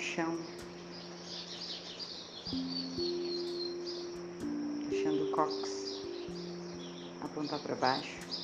chão, deixando o cox apontar para baixo.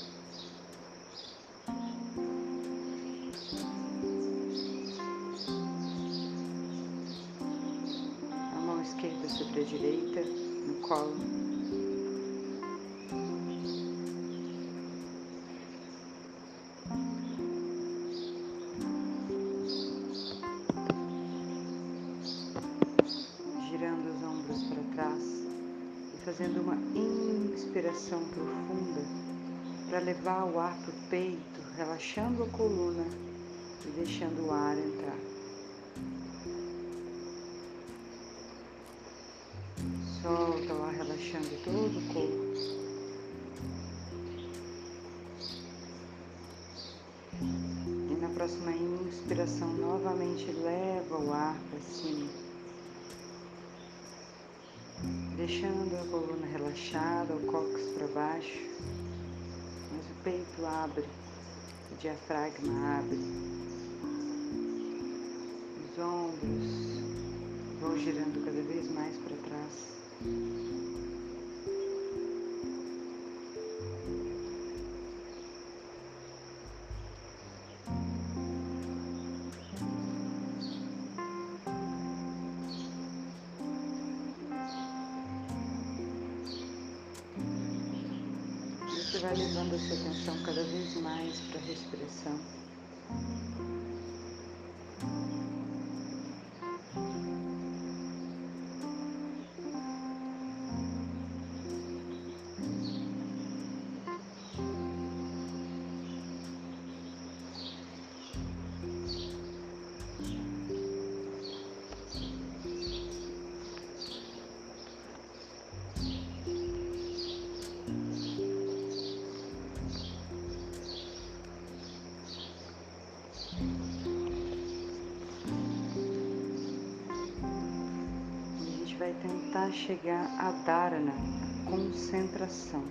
Fazendo uma inspiração profunda para levar o ar para o peito, relaxando a coluna e deixando o ar entrar. Solta o ar relaxando todo o corpo. E na próxima inspiração, novamente leva o ar para cima deixando a coluna relaxada, o cóccix para baixo, mas o peito abre, o diafragma abre, os ombros vão girando cada vez mais para trás. Você vai levando a sua atenção cada vez mais para a respiração. Vai tentar chegar a Dharana, a concentração.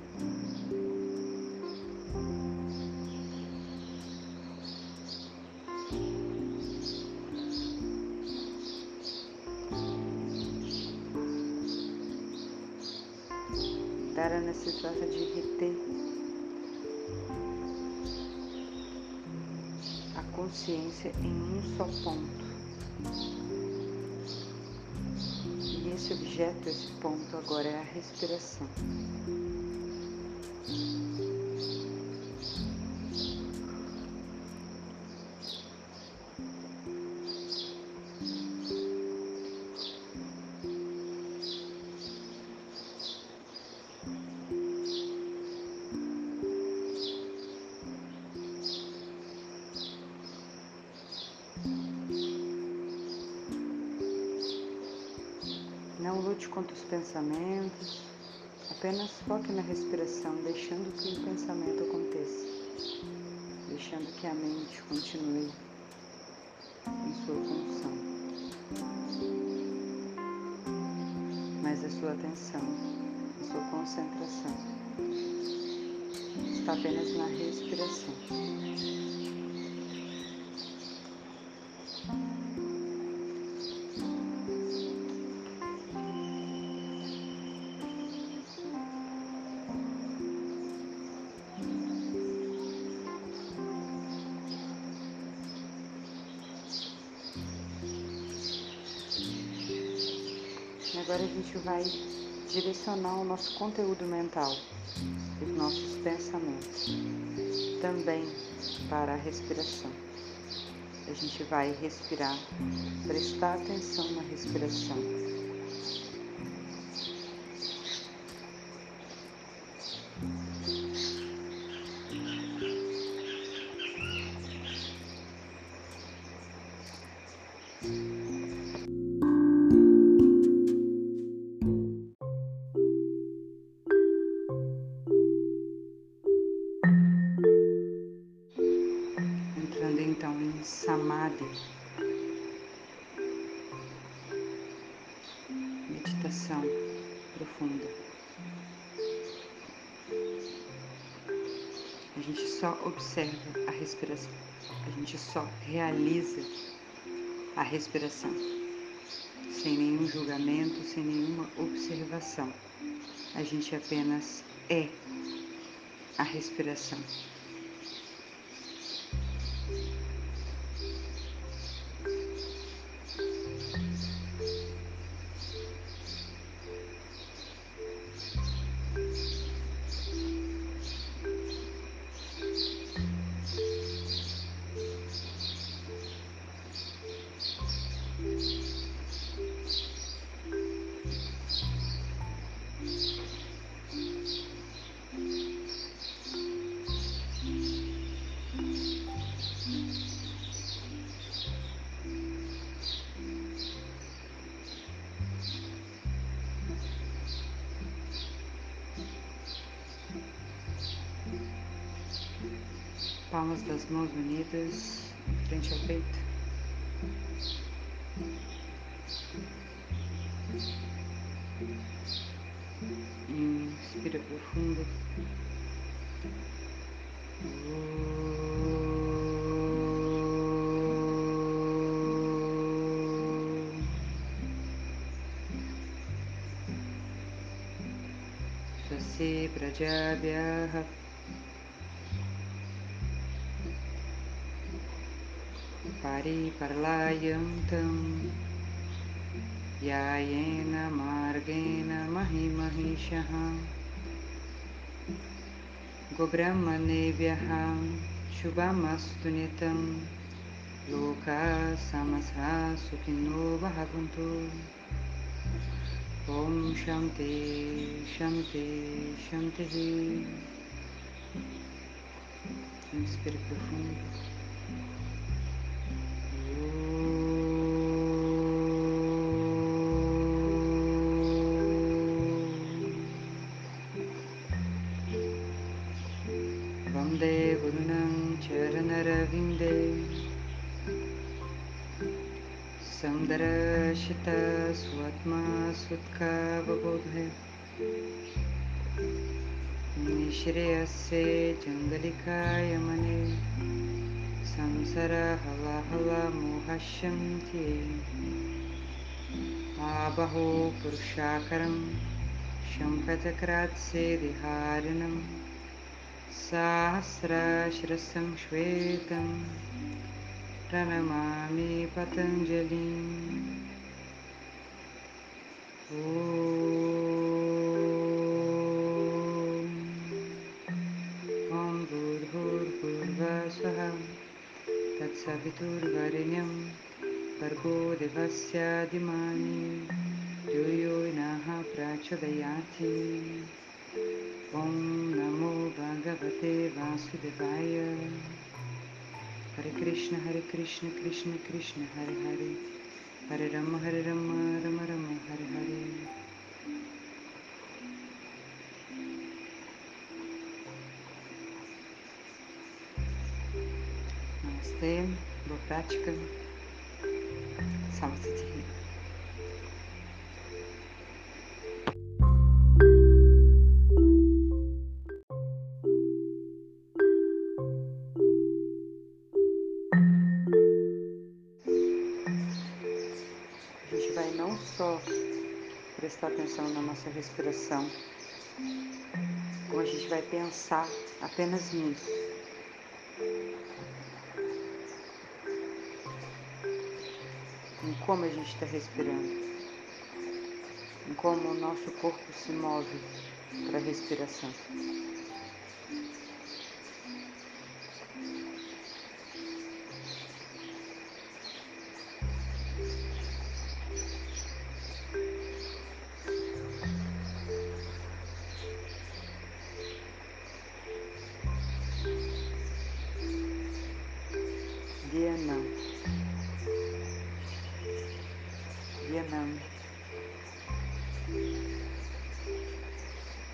Dharana se trata de reter consciência em um só ponto. esse objeto, esse ponto agora é a respiração. Não lute contra os pensamentos, apenas foque na respiração, deixando que o pensamento aconteça, deixando que a mente continue em sua função. Mas a sua atenção, a sua concentração está apenas na respiração. Agora a gente vai direcionar o nosso conteúdo mental, os nossos pensamentos, também para a respiração. A gente vai respirar, prestar atenção na respiração. Meditação profunda. A gente só observa a respiração, a gente só realiza a respiração, sem nenhum julgamento, sem nenhuma observação. A gente apenas é a respiração. Palmas das mãos unidas frente ao peito. Inspira profundo. Swasi Prajabhyah परिपर्लायन्तं यायेन मार्गेण महिमहिषः गोब्रह्मणेभ्यः शुभमस्तु नितं लोकाः समसा सुखिनो भवन्तु ॐ शान्ति शान्ति शान्तिः Inspire profundo. दर्शित स्वात्मा सुत्कावबोधय निःश्रेयस्य जङ्गलिकाय मने संसारे आबहो पुरुषाकरं शम्खचक्रात्सेहारणं सहस्रश्रसं श्वेतम् प्रणमामि पतञ्जलिम् ॐ। भूर्भुर्भुर्वस्वः तत्सवितुर्वरेण्यं भर्गो देवस्य धीमहि यो यो नः प्रचोदयाति। ॐ नमो भगवते वासुदेवाय हरे कृष्ण हरे कृष्ण कृष्ण कृष्ण हरे हरे हरे राम हरे राम राम राम हरे हरे नमस्ते boa prática. Salve-se. Samastiti. prestar atenção na nossa respiração, como a gente vai pensar apenas nisso. Em como a gente está respirando, em como o nosso corpo se move para a respiração.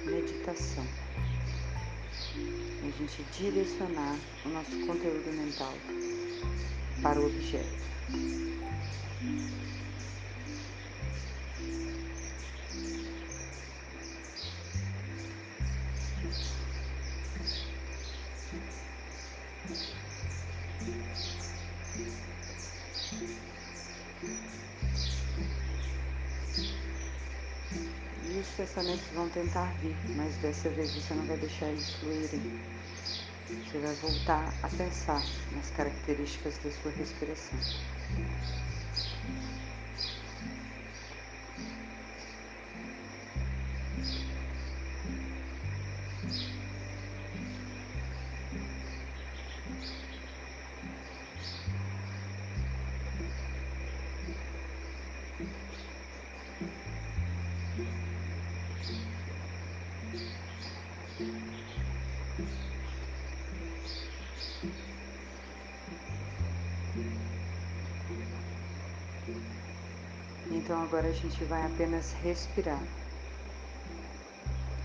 Meditação. A gente direcionar o nosso conteúdo mental para o objeto. Os pensamentos vão tentar vir, mas dessa vez você não vai deixar eles fluírem. Você vai voltar a pensar nas características da sua respiração. Então agora a gente vai apenas respirar.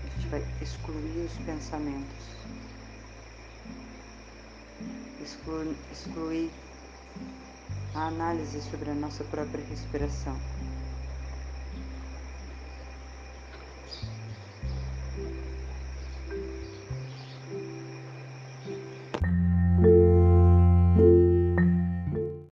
A gente vai excluir os pensamentos. Excluir, a análise sobre a nossa própria respiração.